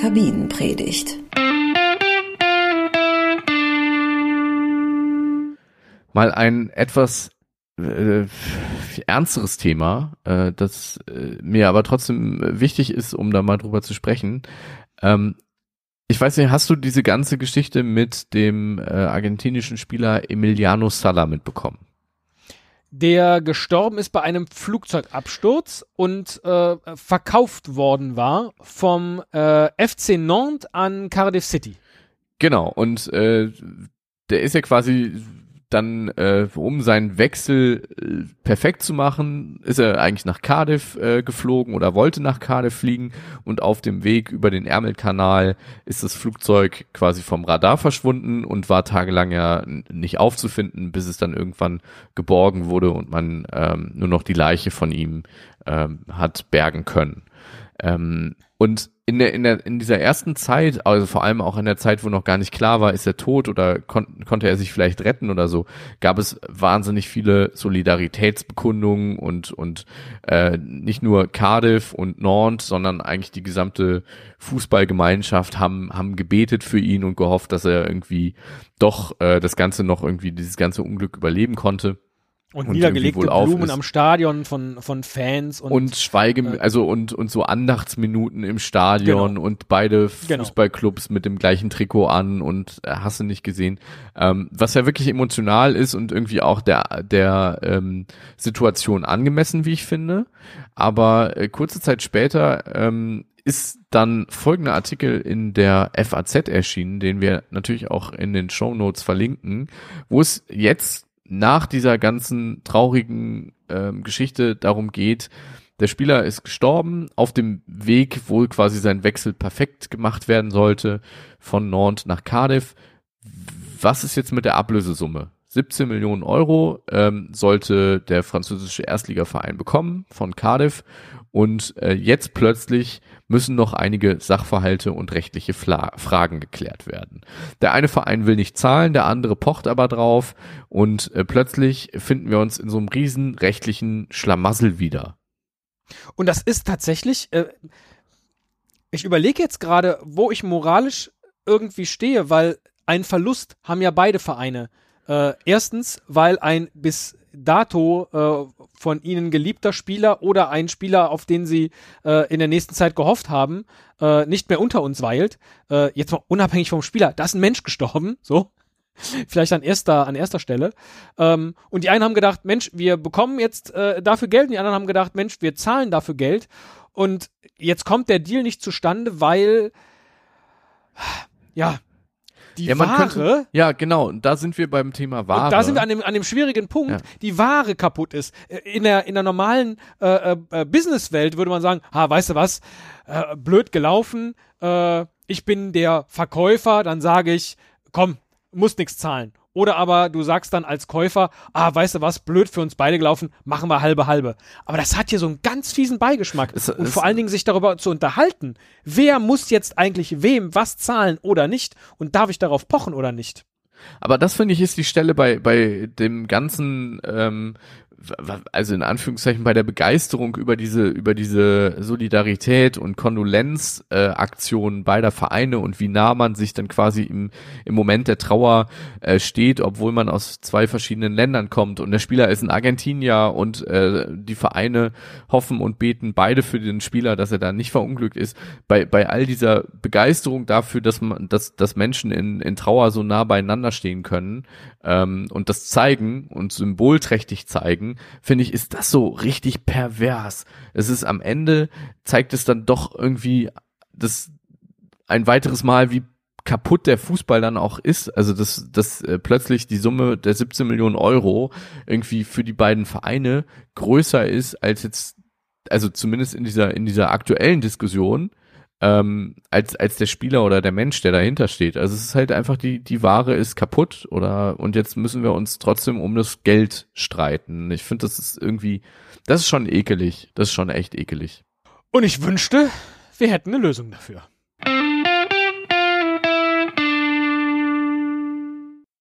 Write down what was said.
Kabinenpredigt. Mal ein etwas äh, ernsteres Thema, äh, das äh, mir aber trotzdem wichtig ist, um da mal drüber zu sprechen. Ähm, ich weiß nicht, hast du diese ganze Geschichte mit dem äh, argentinischen Spieler Emiliano Sala mitbekommen? Der gestorben ist bei einem Flugzeugabsturz und äh, verkauft worden war vom äh, FC Nantes an Cardiff City. Genau, und äh, der ist ja quasi dann, äh, um seinen Wechsel äh, perfekt zu machen, ist er eigentlich nach Cardiff äh, geflogen oder wollte nach Cardiff fliegen und auf dem Weg über den Ärmelkanal ist das Flugzeug quasi vom Radar verschwunden und war tagelang ja nicht aufzufinden, bis es dann irgendwann geborgen wurde und man ähm, nur noch die Leiche von ihm ähm, hat bergen können. Ähm, und in der, in der, in dieser ersten Zeit, also vor allem auch in der Zeit, wo noch gar nicht klar war, ist er tot oder kon konnte er sich vielleicht retten oder so, gab es wahnsinnig viele Solidaritätsbekundungen und, und äh, nicht nur Cardiff und Nantes, sondern eigentlich die gesamte Fußballgemeinschaft haben, haben gebetet für ihn und gehofft, dass er irgendwie doch äh, das Ganze noch irgendwie, dieses ganze Unglück überleben konnte. Und, und niedergelegte Blumen am Stadion von, von Fans und, und Schweige, äh, also und, und so Andachtsminuten im Stadion genau. und beide genau. Fußballclubs mit dem gleichen Trikot an und äh, hast du nicht gesehen. Ähm, was ja wirklich emotional ist und irgendwie auch der, der ähm, Situation angemessen, wie ich finde. Aber äh, kurze Zeit später ähm, ist dann folgender Artikel in der FAZ erschienen, den wir natürlich auch in den Show Notes verlinken, wo es jetzt nach dieser ganzen traurigen ähm, Geschichte darum geht, der Spieler ist gestorben auf dem Weg, wo quasi sein Wechsel perfekt gemacht werden sollte von Nantes nach Cardiff. Was ist jetzt mit der Ablösesumme? 17 Millionen Euro ähm, sollte der französische Erstligaverein bekommen von Cardiff und äh, jetzt plötzlich müssen noch einige Sachverhalte und rechtliche Fla Fragen geklärt werden. Der eine Verein will nicht zahlen, der andere pocht aber drauf und äh, plötzlich finden wir uns in so einem riesen rechtlichen Schlamassel wieder. Und das ist tatsächlich, äh, ich überlege jetzt gerade, wo ich moralisch irgendwie stehe, weil ein Verlust haben ja beide Vereine. Äh, erstens, weil ein bis dato äh, von ihnen geliebter Spieler oder ein Spieler, auf den sie äh, in der nächsten Zeit gehofft haben, äh, nicht mehr unter uns weilt. Äh, jetzt mal unabhängig vom Spieler, da ist ein Mensch gestorben, so. Vielleicht an erster, an erster Stelle. Ähm, und die einen haben gedacht, Mensch, wir bekommen jetzt äh, dafür Geld, und die anderen haben gedacht, Mensch, wir zahlen dafür Geld. Und jetzt kommt der Deal nicht zustande, weil ja, die ja, Ware. Könnte, ja, genau. Und da sind wir beim Thema Ware. Und da sind wir an dem, an dem schwierigen Punkt, ja. die Ware kaputt ist. Äh, in der, in der normalen äh, äh, Businesswelt würde man sagen, ha, weißt du was, äh, blöd gelaufen, äh, ich bin der Verkäufer, dann sage ich, komm, muss nichts zahlen. Oder aber du sagst dann als Käufer, ah, weißt du was, blöd für uns beide gelaufen, machen wir halbe halbe. Aber das hat hier so einen ganz fiesen Beigeschmack. Es, und es, vor allen Dingen sich darüber zu unterhalten, wer muss jetzt eigentlich wem was zahlen oder nicht und darf ich darauf pochen oder nicht. Aber das finde ich ist die Stelle bei bei dem ganzen ähm, also in Anführungszeichen bei der Begeisterung über diese über diese Solidarität und Kondolenzaktionen äh, beider Vereine und wie nah man sich dann quasi im, im Moment der Trauer äh, steht, obwohl man aus zwei verschiedenen Ländern kommt und der Spieler ist ein Argentinier und äh, die Vereine hoffen und beten beide für den Spieler, dass er da nicht verunglückt ist. Bei bei all dieser Begeisterung dafür, dass man dass dass Menschen in in Trauer so nah beieinander stehen können ähm, und das zeigen und symbolträchtig zeigen gucken, finde ich, ist das so richtig pervers. Es ist am Ende, zeigt es dann doch irgendwie das ein weiteres Mal, wie kaputt der Fußball dann auch ist. Also dass, dass äh, plötzlich die Summe der 17 Millionen Euro irgendwie für die beiden Vereine größer ist als jetzt, also zumindest in dieser, in dieser aktuellen Diskussion, ähm, als, als der Spieler oder der Mensch, der dahinter steht. Also es ist halt einfach die, die Ware ist kaputt oder und jetzt müssen wir uns trotzdem um das Geld streiten. Ich finde, das ist irgendwie, das ist schon ekelig. Das ist schon echt ekelig. Und ich wünschte, wir hätten eine Lösung dafür.